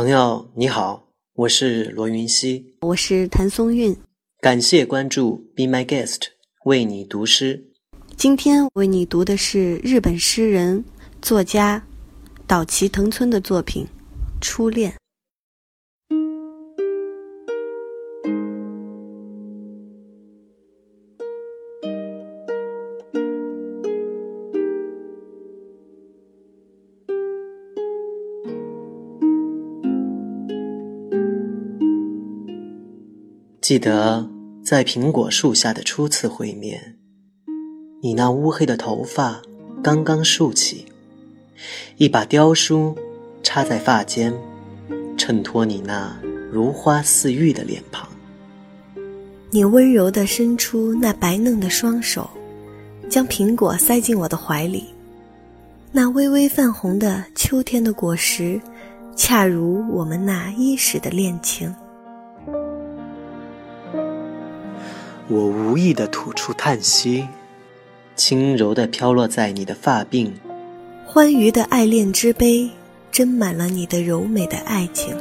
朋友你好，我是罗云熙，我是谭松韵，感谢关注 Be My Guest，为你读诗。今天为你读的是日本诗人、作家岛崎藤村的作品《初恋》。记得在苹果树下的初次会面，你那乌黑的头发刚刚竖起，一把雕梳插在发间，衬托你那如花似玉的脸庞。你温柔地伸出那白嫩的双手，将苹果塞进我的怀里，那微微泛红的秋天的果实，恰如我们那伊始的恋情。我无意的吐出叹息，轻柔的飘落在你的发鬓，欢愉的爱恋之杯斟满了你的柔美的爱情。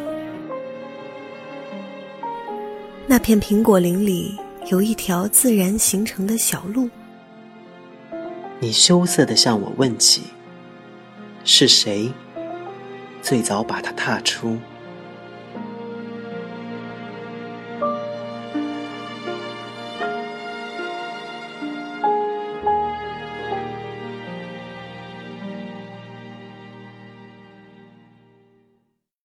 那片苹果林里有一条自然形成的小路，你羞涩的向我问起，是谁最早把它踏出？